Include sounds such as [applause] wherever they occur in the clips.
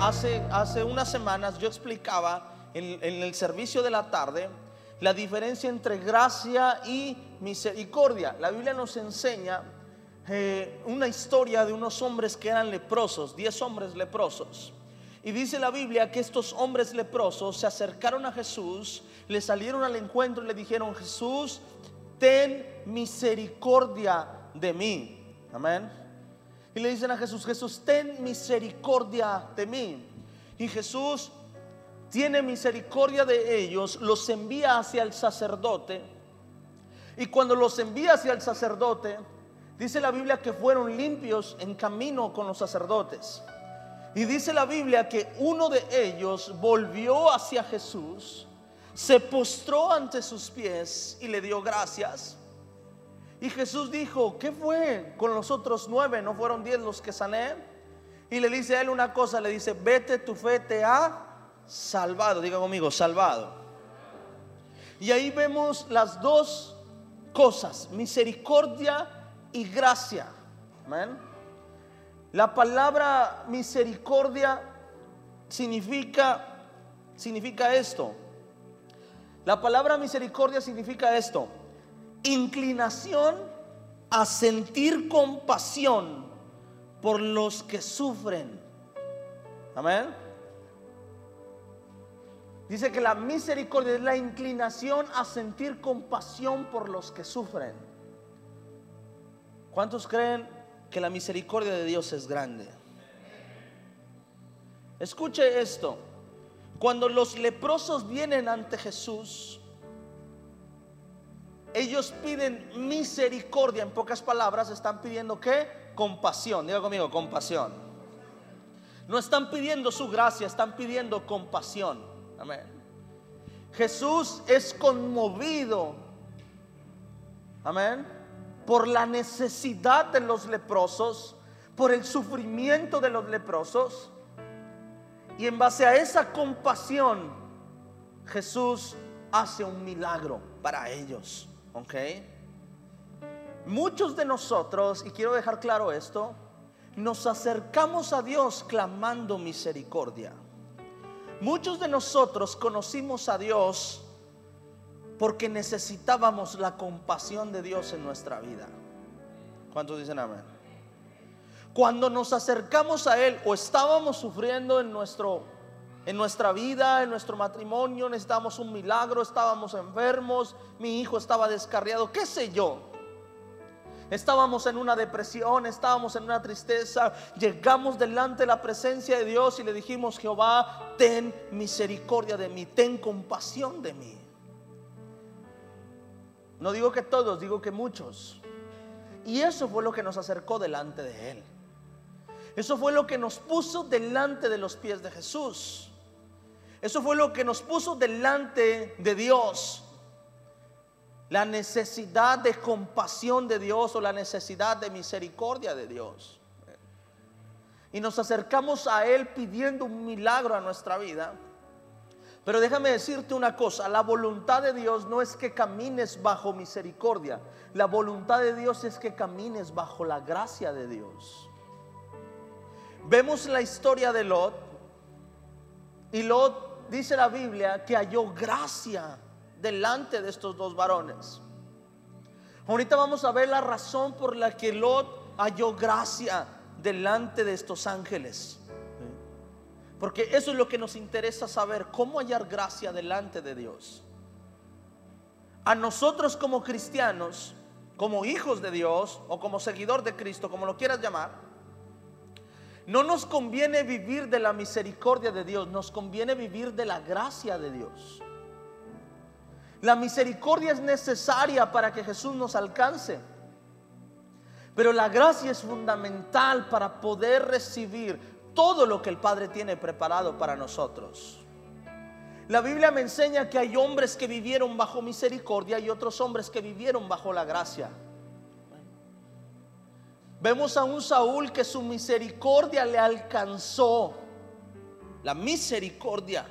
hace, hace unas semanas yo explicaba en, el servicio de la tarde la diferencia entre gracia y misericordia. La Biblia nos enseña eh, una historia de unos hombres que eran leprosos, diez hombres leprosos. Y dice la Biblia que estos hombres leprosos se acercaron a Jesús, le salieron al encuentro y le dijeron, Jesús, ten misericordia de mí. Amén. Y le dicen a Jesús, Jesús, ten misericordia de mí. Y Jesús tiene misericordia de ellos, los envía hacia el sacerdote. Y cuando los envía hacia el sacerdote, dice la Biblia que fueron limpios en camino con los sacerdotes. Y dice la Biblia que uno de ellos volvió hacia Jesús, se postró ante sus pies y le dio gracias. Y Jesús dijo, ¿qué fue con los otros nueve? ¿No fueron diez los que sané? Y le dice a él una cosa, le dice, vete, tu fe te ha salvado. Diga conmigo, salvado. Y ahí vemos las dos cosas, misericordia y gracia. Amén. La palabra misericordia significa significa esto. La palabra misericordia significa esto. Inclinación a sentir compasión por los que sufren. Amén. Dice que la misericordia es la inclinación a sentir compasión por los que sufren. ¿Cuántos creen que la misericordia de Dios es grande? Escuche esto. Cuando los leprosos vienen ante Jesús, ellos piden misericordia. En pocas palabras, están pidiendo qué? Compasión. Diga conmigo, compasión. No están pidiendo su gracia, están pidiendo compasión. Amén. Jesús es conmovido. Amén. Por la necesidad de los leprosos, por el sufrimiento de los leprosos. Y en base a esa compasión, Jesús hace un milagro para ellos. ¿Ok? Muchos de nosotros, y quiero dejar claro esto, nos acercamos a Dios clamando misericordia. Muchos de nosotros conocimos a Dios porque necesitábamos la compasión de Dios en nuestra vida. ¿Cuántos dicen amén? Cuando nos acercamos a Él o estábamos sufriendo en, nuestro, en nuestra vida, en nuestro matrimonio, necesitábamos un milagro, estábamos enfermos, mi hijo estaba descarriado, qué sé yo. Estábamos en una depresión, estábamos en una tristeza. Llegamos delante de la presencia de Dios y le dijimos, Jehová, ten misericordia de mí, ten compasión de mí. No digo que todos, digo que muchos. Y eso fue lo que nos acercó delante de Él. Eso fue lo que nos puso delante de los pies de Jesús. Eso fue lo que nos puso delante de Dios la necesidad de compasión de Dios o la necesidad de misericordia de Dios. Y nos acercamos a Él pidiendo un milagro a nuestra vida. Pero déjame decirte una cosa, la voluntad de Dios no es que camines bajo misericordia, la voluntad de Dios es que camines bajo la gracia de Dios. Vemos la historia de Lot y Lot dice la Biblia que halló gracia delante de estos dos varones. Ahorita vamos a ver la razón por la que Lot halló gracia delante de estos ángeles. Porque eso es lo que nos interesa saber, cómo hallar gracia delante de Dios. A nosotros como cristianos, como hijos de Dios o como seguidor de Cristo, como lo quieras llamar, no nos conviene vivir de la misericordia de Dios, nos conviene vivir de la gracia de Dios. La misericordia es necesaria para que Jesús nos alcance. Pero la gracia es fundamental para poder recibir todo lo que el Padre tiene preparado para nosotros. La Biblia me enseña que hay hombres que vivieron bajo misericordia y otros hombres que vivieron bajo la gracia. Vemos a un Saúl que su misericordia le alcanzó. La misericordia.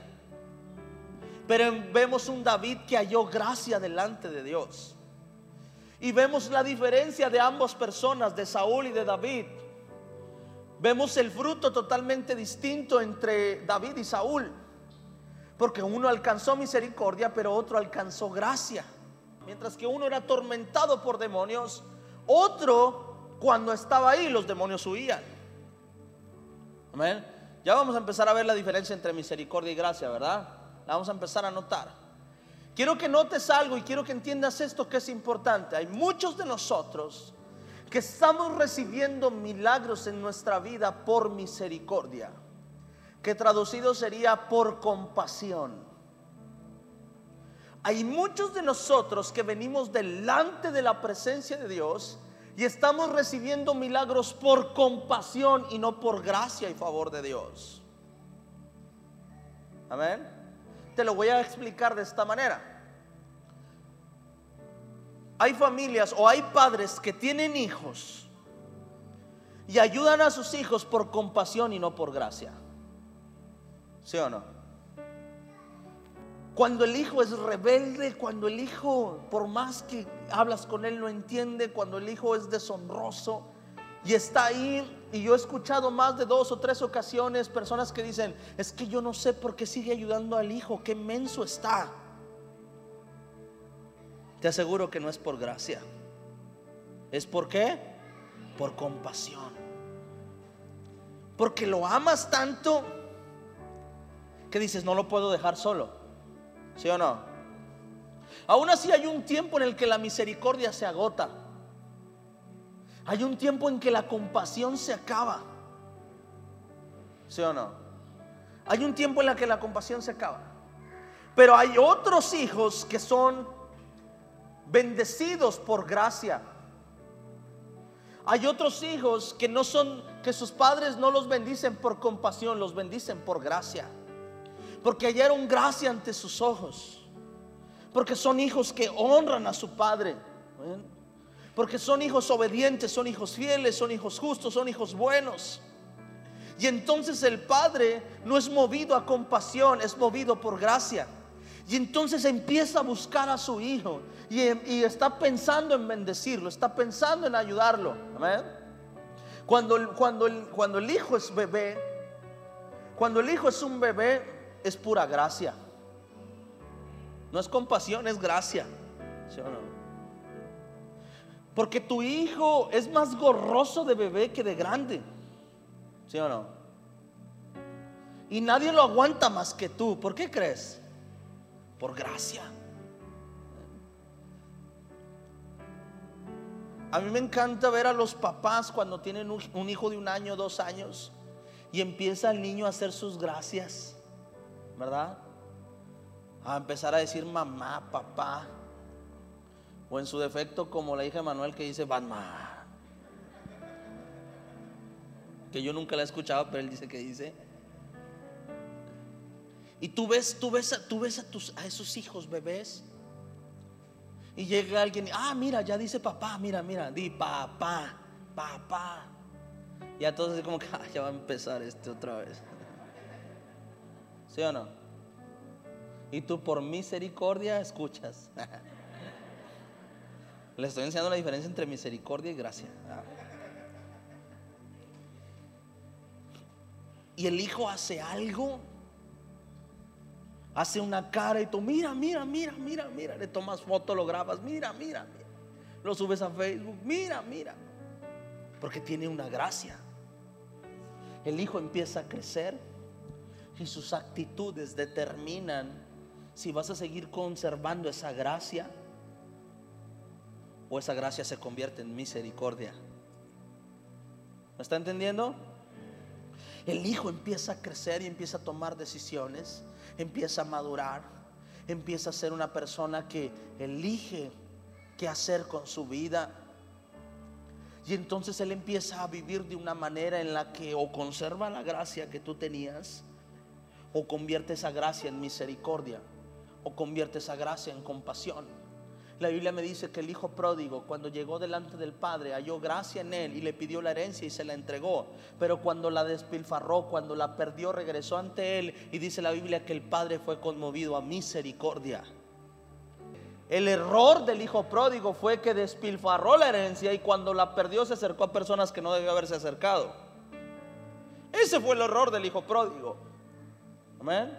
Pero vemos un David que halló gracia delante de Dios. Y vemos la diferencia de ambas personas, de Saúl y de David. vemos el fruto totalmente distinto entre David y Saúl. Porque uno alcanzó misericordia, pero otro alcanzó gracia. Mientras que uno era atormentado por demonios, otro cuando estaba ahí los demonios huían. Amén. Ya vamos a empezar a ver la diferencia entre misericordia y gracia, ¿verdad? La vamos a empezar a notar. Quiero que notes algo y quiero que entiendas esto que es importante. Hay muchos de nosotros que estamos recibiendo milagros en nuestra vida por misericordia, que traducido sería por compasión. Hay muchos de nosotros que venimos delante de la presencia de Dios y estamos recibiendo milagros por compasión y no por gracia y favor de Dios. Amén. Te lo voy a explicar de esta manera. Hay familias o hay padres que tienen hijos y ayudan a sus hijos por compasión y no por gracia. ¿Sí o no? Cuando el hijo es rebelde, cuando el hijo, por más que hablas con él, no entiende, cuando el hijo es deshonroso y está ahí, y yo he escuchado más de dos o tres ocasiones personas que dicen, es que yo no sé por qué sigue ayudando al hijo, qué menso está. Te aseguro que no es por gracia. ¿Es por qué? Por compasión. Porque lo amas tanto que dices, no lo puedo dejar solo. ¿Sí o no? Aún así hay un tiempo en el que la misericordia se agota. Hay un tiempo en que la compasión se acaba. ¿Sí o no? Hay un tiempo en el que la compasión se acaba. Pero hay otros hijos que son bendecidos por gracia. Hay otros hijos que no son, que sus padres no los bendicen por compasión, los bendicen por gracia porque hallaron gracia ante sus ojos, porque son hijos que honran a su padre, porque son hijos obedientes, son hijos fieles, son hijos justos, son hijos buenos. Y entonces el padre no es movido a compasión, es movido por gracia. Y entonces empieza a buscar a su hijo y, está pensando en bendecirlo, está pensando en ayudarlo. Cuando, cuando, cuando el hijo es bebé, cuando el hijo es un bebé, es pura gracia. No es compasión, es gracia. ¿Sí o no? Porque tu hijo es más gorroso de bebé que de grande. ¿Sí o no? Y nadie lo aguanta más que tú. ¿Por qué crees? Por gracia. A mí me encanta ver a los papás cuando tienen un hijo de un año, dos años, y empieza el niño a hacer sus gracias. ¿Verdad? A empezar a decir mamá, papá. O en su defecto, como la hija de Manuel que dice mamá. Que yo nunca la he escuchado, pero él dice que dice. Y tú ves, tú ves, tú ves a, tus, a esos hijos bebés. Y llega alguien, ah, mira, ya dice papá, mira, mira, di papá, papá. Y entonces como que ah, ya va a empezar este otra vez. ¿Sí o no? Y tú por misericordia escuchas. [laughs] Le estoy enseñando la diferencia entre misericordia y gracia. Y el hijo hace algo, hace una cara y tú, mira, mira, mira, mira, mira, le tomas foto, lo grabas, mira, mira, mira, lo subes a Facebook, mira, mira, porque tiene una gracia. El hijo empieza a crecer y sus actitudes determinan si vas a seguir conservando esa gracia o esa gracia se convierte en misericordia. ¿Me está entendiendo? El hijo empieza a crecer y empieza a tomar decisiones, empieza a madurar, empieza a ser una persona que elige qué hacer con su vida. Y entonces él empieza a vivir de una manera en la que o conserva la gracia que tú tenías, o convierte esa gracia en misericordia, o convierte esa gracia en compasión. La Biblia me dice que el hijo pródigo, cuando llegó delante del padre, halló gracia en él y le pidió la herencia y se la entregó. Pero cuando la despilfarró, cuando la perdió, regresó ante él y dice la Biblia que el padre fue conmovido a misericordia. El error del hijo pródigo fue que despilfarró la herencia y cuando la perdió se acercó a personas que no debió haberse acercado. Ese fue el error del hijo pródigo. Amén.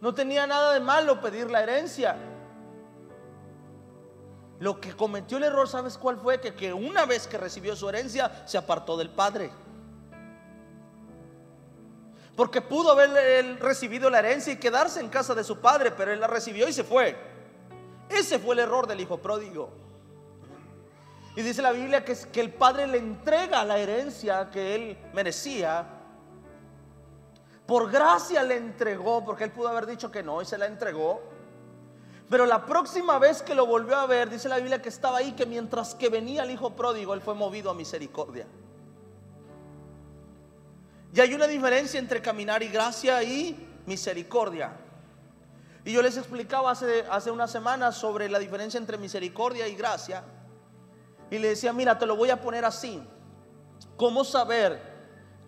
No tenía nada de malo pedir la herencia. Lo que cometió el error, ¿sabes cuál fue? Que, que una vez que recibió su herencia, se apartó del padre. Porque pudo haber recibido la herencia y quedarse en casa de su padre, pero él la recibió y se fue. Ese fue el error del hijo pródigo. Y dice la Biblia que, que el padre le entrega la herencia que él merecía. Por gracia le entregó, porque él pudo haber dicho que no y se la entregó. Pero la próxima vez que lo volvió a ver, dice la Biblia que estaba ahí, que mientras que venía el hijo pródigo, él fue movido a misericordia. Y hay una diferencia entre caminar y gracia y misericordia. Y yo les explicaba hace, hace unas semanas sobre la diferencia entre misericordia y gracia. Y le decía, mira, te lo voy a poner así. ¿Cómo saber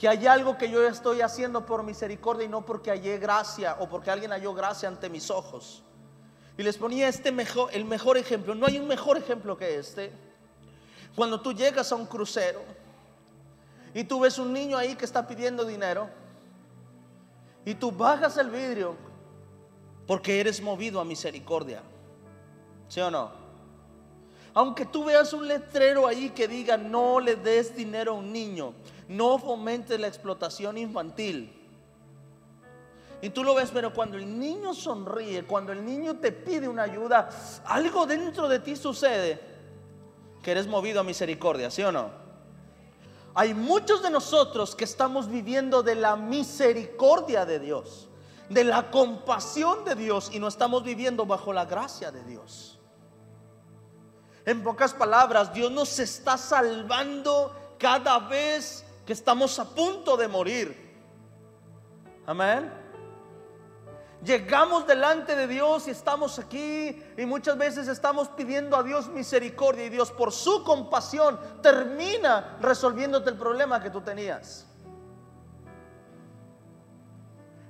hay algo que yo estoy haciendo por misericordia y no porque hallé gracia o porque alguien halló gracia ante mis ojos? Y les ponía este mejor, el mejor ejemplo. No hay un mejor ejemplo que este. Cuando tú llegas a un crucero y tú ves un niño ahí que está pidiendo dinero y tú bajas el vidrio porque eres movido a misericordia. ¿Sí o no? Aunque tú veas un letrero ahí que diga no le des dinero a un niño, no fomentes la explotación infantil. Y tú lo ves, pero cuando el niño sonríe, cuando el niño te pide una ayuda, algo dentro de ti sucede que eres movido a misericordia, ¿sí o no? Hay muchos de nosotros que estamos viviendo de la misericordia de Dios, de la compasión de Dios y no estamos viviendo bajo la gracia de Dios. En pocas palabras, Dios nos está salvando cada vez que estamos a punto de morir. Amén. Llegamos delante de Dios y estamos aquí y muchas veces estamos pidiendo a Dios misericordia y Dios por su compasión termina resolviéndote el problema que tú tenías.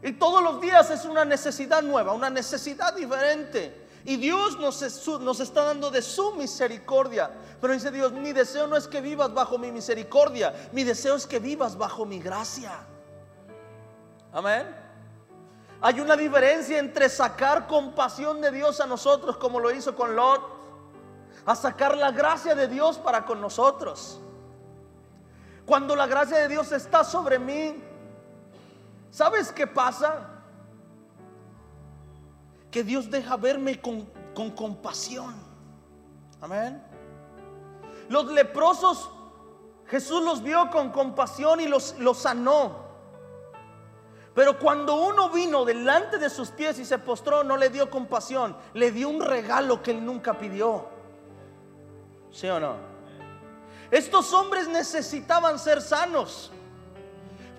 Y todos los días es una necesidad nueva, una necesidad diferente. Y Dios nos, está dando de su misericordia. Pero dice Dios, mi deseo no es que vivas bajo mi misericordia, mi deseo es que vivas bajo mi gracia. Amén. Hay una diferencia entre sacar compasión de Dios a nosotros, como lo hizo con Lot, a sacar la gracia de Dios para con nosotros. Cuando la gracia de Dios está sobre mí, ¿sabes qué pasa? Que Dios deja verme con, compasión. Amén. Los leprosos, Jesús los vio con compasión y los, los sanó. Pero cuando uno vino delante de sus pies y se postró, no le dio compasión, le dio un regalo que él nunca pidió. ¿Sí o no? Estos hombres necesitaban ser sanos.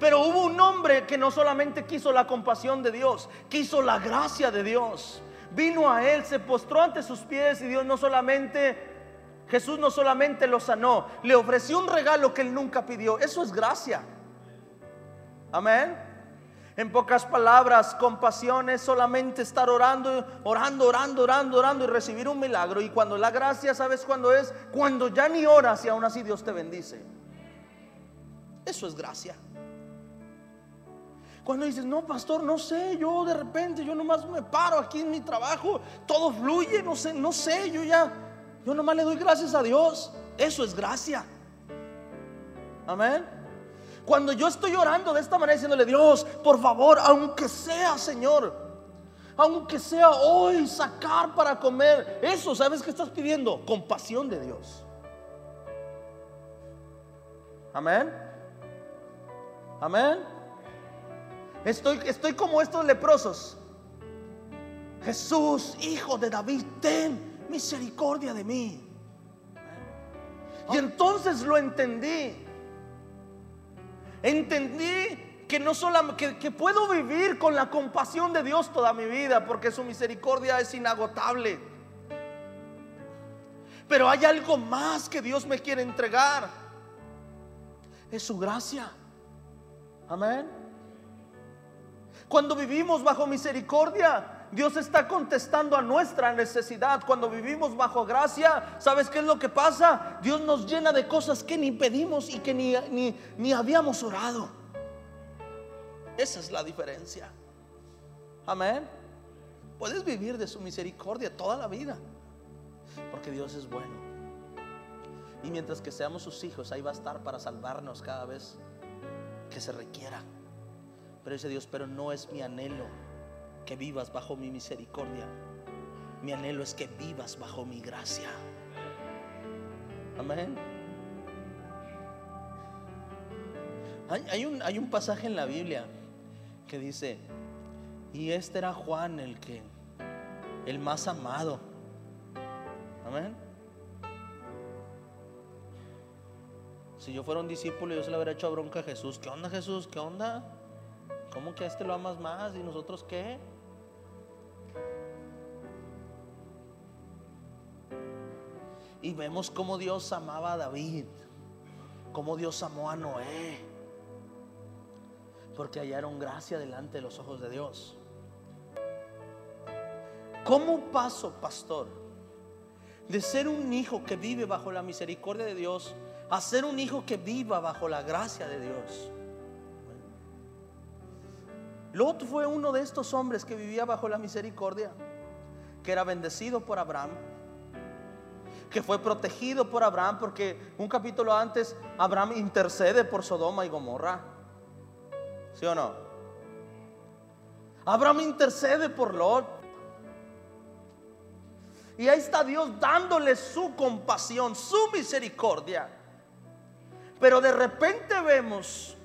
Pero hubo un hombre que no solamente quiso la compasión de Dios, quiso la gracia de Dios. Vino a él, se postró ante sus pies y Dios no solamente, Jesús no solamente lo sanó, le ofreció un regalo que él nunca pidió. Eso es gracia. Amén. En pocas palabras, compasión es solamente estar orando, orando, orando, orando, orando y recibir un milagro. Y cuando la gracia, ¿sabes cuándo es? Cuando ya ni oras y aún así Dios te bendice. Eso es gracia. Cuando dices, no, pastor, no sé, yo de repente, yo nomás me paro aquí en mi trabajo, todo fluye, no sé, no sé, yo ya, yo nomás le doy gracias a Dios. Eso es gracia. Amén. Cuando yo estoy orando de esta manera diciéndole, Dios, por favor, aunque sea, Señor, aunque sea hoy sacar para comer, eso, ¿sabes qué estás pidiendo? Compasión de Dios. Amén. Amén. Estoy, estoy como estos leprosos. Jesús, hijo de David, ten misericordia de mí. Y entonces lo entendí entendí que no solamente que, puedo vivir con la compasión de Dios toda mi vida porque su misericordia es inagotable. Pero hay algo más que Dios me quiere entregar. Es su gracia. Amén. Cuando vivimos bajo misericordia, Dios está contestando a nuestra necesidad. Cuando vivimos bajo gracia, ¿sabes qué es lo que pasa? Dios nos llena de cosas que ni pedimos y que ni, ni, habíamos orado. Esa es la diferencia. Amén. Puedes vivir de su misericordia toda la vida. Porque Dios es bueno. Y mientras que seamos sus hijos, ahí va a estar para salvarnos cada vez que se requiera. Pero dice Dios, pero no es mi anhelo que vivas bajo mi misericordia. Mi anhelo es que vivas bajo mi gracia. Amén. Hay, un, hay un pasaje en la Biblia que dice, y este era Juan el que, el más amado. Amén. Si yo fuera un discípulo, yo se le hubiera hecho bronca a Jesús. ¿Qué onda Jesús? ¿Qué onda? ¿Cómo que a este lo amas más y nosotros qué? Y vemos cómo Dios amaba a David, cómo Dios amó a Noé, porque hallaron gracia delante de los ojos de Dios. ¿Cómo paso, pastor, de ser un hijo que vive bajo la misericordia de Dios a ser un hijo que viva bajo la gracia de Dios? Lot fue uno de estos hombres que vivía bajo la misericordia, que era bendecido por Abraham que fue protegido por Abraham, porque un capítulo antes Abraham intercede por Sodoma y Gomorra. ¿Sí o no? Abraham intercede por Lot. Y ahí está Dios dándole su compasión, su misericordia. Pero de repente vemos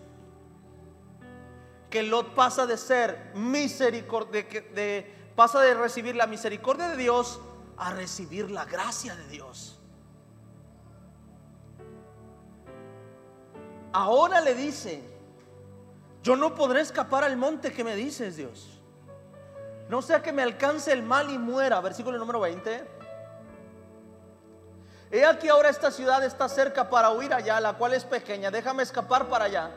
que Lot pasa de ser misericordia, de, pasa de recibir la misericordia de Dios a recibir la gracia de Dios. Ahora le dice, yo no podré escapar al monte que me dices, Dios. No sea que me alcance el mal y muera. Versículo número 20. He aquí ahora esta ciudad está cerca para huir allá, la cual es pequeña. Déjame escapar para allá.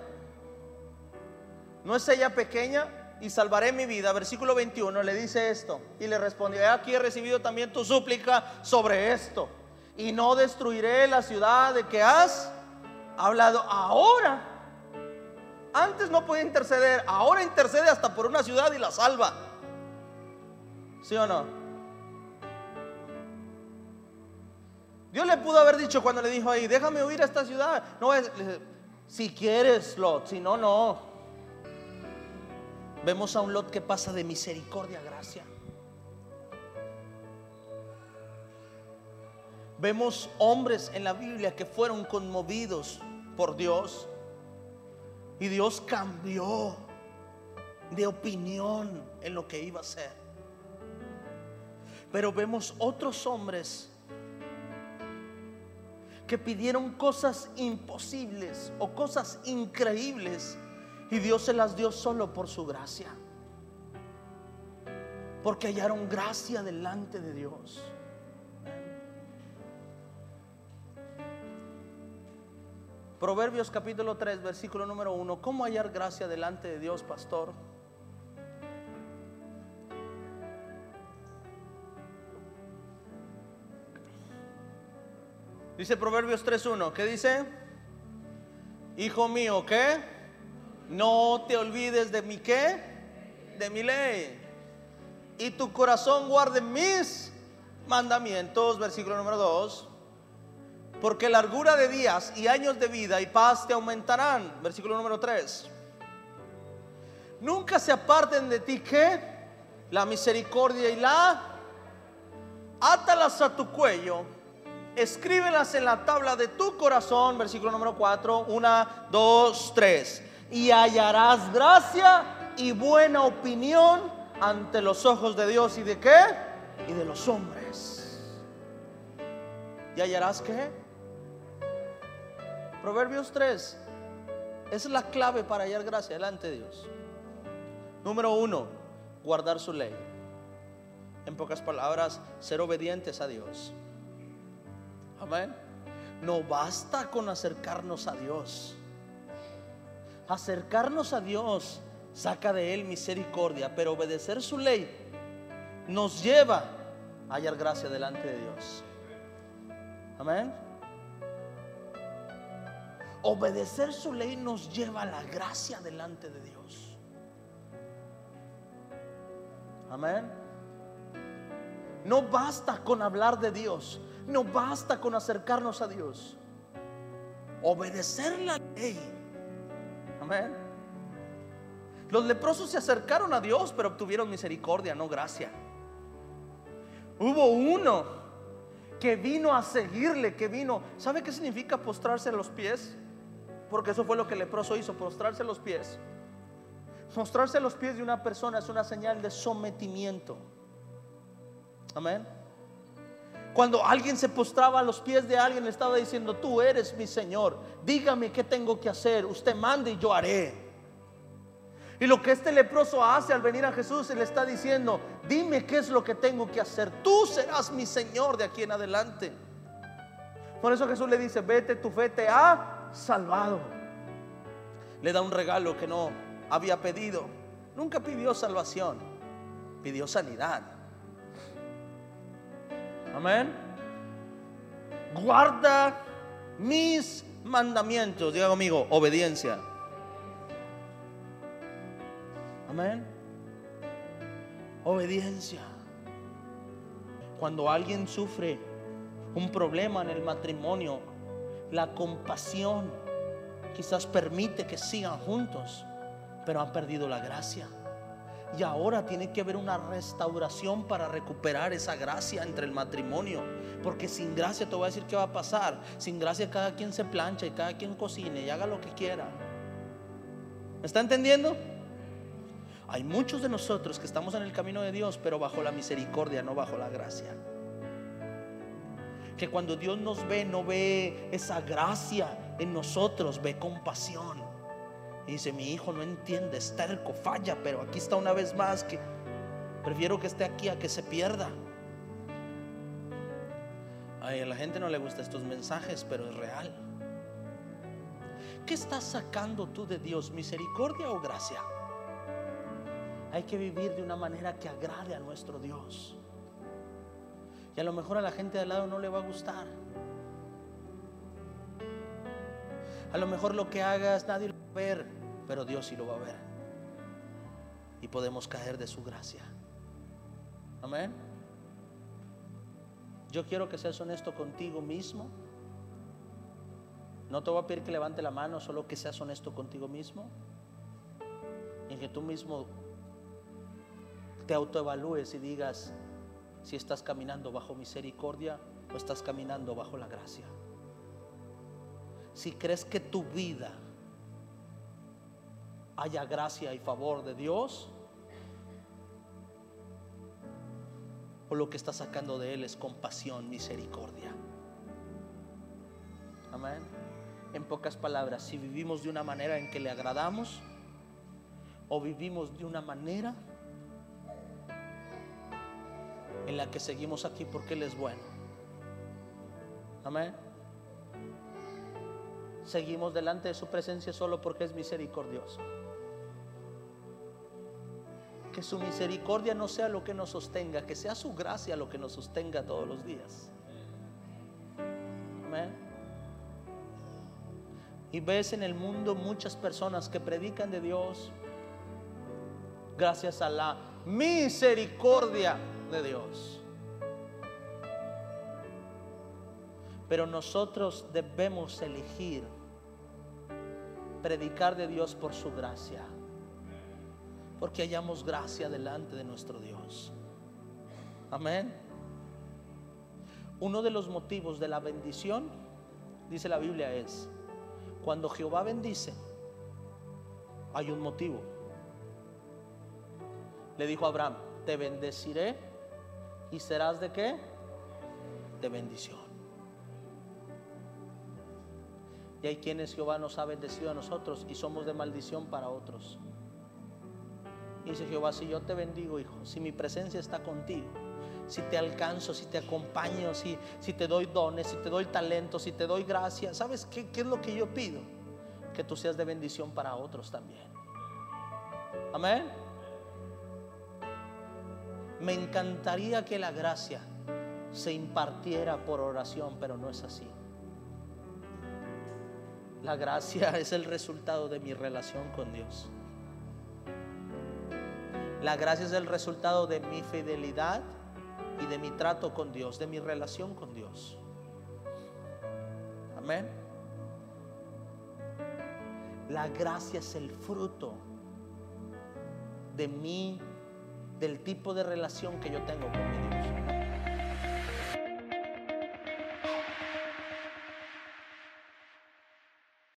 ¿No es ella pequeña? y salvaré mi vida. Versículo 21 le dice esto y le respondió, aquí he recibido también tu súplica sobre esto y no destruiré la ciudad de que has hablado. Ahora, antes no podía interceder, ahora intercede hasta por una ciudad y la salva. ¿Sí o no? Dios le pudo haber dicho cuando le dijo ahí, déjame huir a esta ciudad. No es, si quieres, Lot, si no, no. Vemos a un Lot que pasa de misericordia a gracia. Vemos hombres en la Biblia que fueron conmovidos por Dios y Dios cambió de opinión en lo que iba a ser. Pero vemos otros hombres que pidieron cosas imposibles o cosas increíbles y Dios se las dio solo por su gracia. Porque hallaron gracia delante de Dios. Proverbios capítulo 3, versículo número 1. ¿Cómo hallar gracia delante de Dios, pastor? Dice Proverbios 3.1, ¿qué dice? Hijo mío, ¿qué? No te olvides de mi qué, de mi ley. Y tu corazón guarde mis mandamientos, versículo número 2. Porque largura de días y años de vida y paz te aumentarán, versículo número 3. Nunca se aparten de ti que la misericordia y la átalas a tu cuello, escríbelas en la tabla de tu corazón, versículo número 4, 1, 2, 3 y hallarás gracia y buena opinión ante los ojos de Dios y de qué? Y de los hombres. ¿Y hallarás qué? Proverbios 3 es la clave para hallar gracia delante de Dios. Número uno, guardar su ley. En pocas palabras, ser obedientes a Dios. Amén. No basta con acercarnos a Dios acercarnos a Dios saca de Él misericordia, pero obedecer su ley nos lleva a hallar gracia delante de Dios. Amén. Obedecer su ley nos lleva a la gracia delante de Dios. Amén. No basta con hablar de Dios. No basta con acercarnos a Dios. Obedecer la ley. Los leprosos se acercaron a Dios, pero obtuvieron misericordia, no gracia. Hubo uno que vino a seguirle, que vino. ¿Sabe qué significa postrarse a los pies? Porque eso fue lo que el leproso hizo, postrarse a los pies. Mostrarse los pies de una persona es una señal de sometimiento. Amén. Cuando alguien se postraba a los pies de alguien, le estaba diciendo, tú eres mi Señor, dígame qué tengo que hacer, usted mande y yo haré. Y lo que este leproso hace al venir a Jesús, le está diciendo, dime qué es lo que tengo que hacer, tú serás mi Señor de aquí en adelante. Por eso Jesús le dice, vete, tu fe te ha salvado. Le da un regalo que no había pedido. Nunca pidió salvación, pidió sanidad. Amén. Guarda mis mandamientos. Diga conmigo, obediencia. Amén. Obediencia. Cuando alguien sufre un problema en el matrimonio, la compasión quizás permite que sigan juntos, pero han perdido la gracia. Y ahora tiene que haber una restauración para recuperar esa gracia entre el matrimonio. Porque sin gracia te voy a decir qué va a pasar. Sin gracia cada quien se plancha y cada quien cocine y haga lo que quiera. ¿Me está entendiendo? Hay muchos de nosotros que estamos en el camino de Dios, pero bajo la misericordia, no bajo la gracia. Que cuando Dios nos ve, no ve esa gracia en nosotros, ve compasión. Y dice, mi hijo no entiende, es terco, falla, pero aquí está una vez más que prefiero que esté aquí a que se pierda. Ay, a la gente no le gustan estos mensajes, pero es real. ¿Qué estás sacando tú de Dios? ¿Misericordia o gracia? Hay que vivir de una manera que agrade a nuestro Dios. Y a lo mejor a la gente de al lado no le va a gustar. A lo mejor lo que hagas nadie lo ver, pero Dios sí lo va a ver. Y podemos caer de su gracia. Amén. Yo quiero que seas honesto contigo mismo. No te voy a pedir que levante la mano, solo que seas honesto contigo mismo. Y que tú mismo te autoevalúes y digas si estás caminando bajo misericordia o estás caminando bajo la gracia si crees que tu vida haya gracia y favor de Dios, o lo que está sacando de Él es compasión, misericordia. Amén. En pocas palabras, si vivimos de una manera en que le agradamos, o vivimos de una manera en la que seguimos aquí porque Él es bueno. Amén seguimos delante de su presencia solo porque es misericordioso. Que su misericordia no sea lo que nos sostenga, que sea su gracia lo que nos sostenga todos los días. Amén. Y ves en el mundo muchas personas que predican de Dios gracias a la misericordia de Dios. Pero nosotros debemos elegir predicar de Dios por su gracia. Porque hallamos gracia delante de nuestro Dios. Amén. Uno de los motivos de la bendición, dice la Biblia, es cuando Jehová bendice, hay un motivo. Le dijo a Abraham, te bendeciré y serás de qué? De bendición. Y hay quienes Jehová nos ha bendecido a nosotros y somos de maldición para otros. Dice Jehová, si yo te bendigo, hijo, si mi presencia está contigo, si te alcanzo, si te acompaño, si, si te doy dones, si te doy talento, si te doy gracia, ¿sabes qué, qué es lo que yo pido? Que tú seas de bendición para otros también. Amén. Me encantaría que la gracia se impartiera por oración, pero no es así. La gracia es el resultado de mi relación con Dios. La gracia es el resultado de mi fidelidad y de mi trato con Dios, de mi relación con Dios. Amén. La gracia es el fruto de mí, del tipo de relación que yo tengo con mi Dios.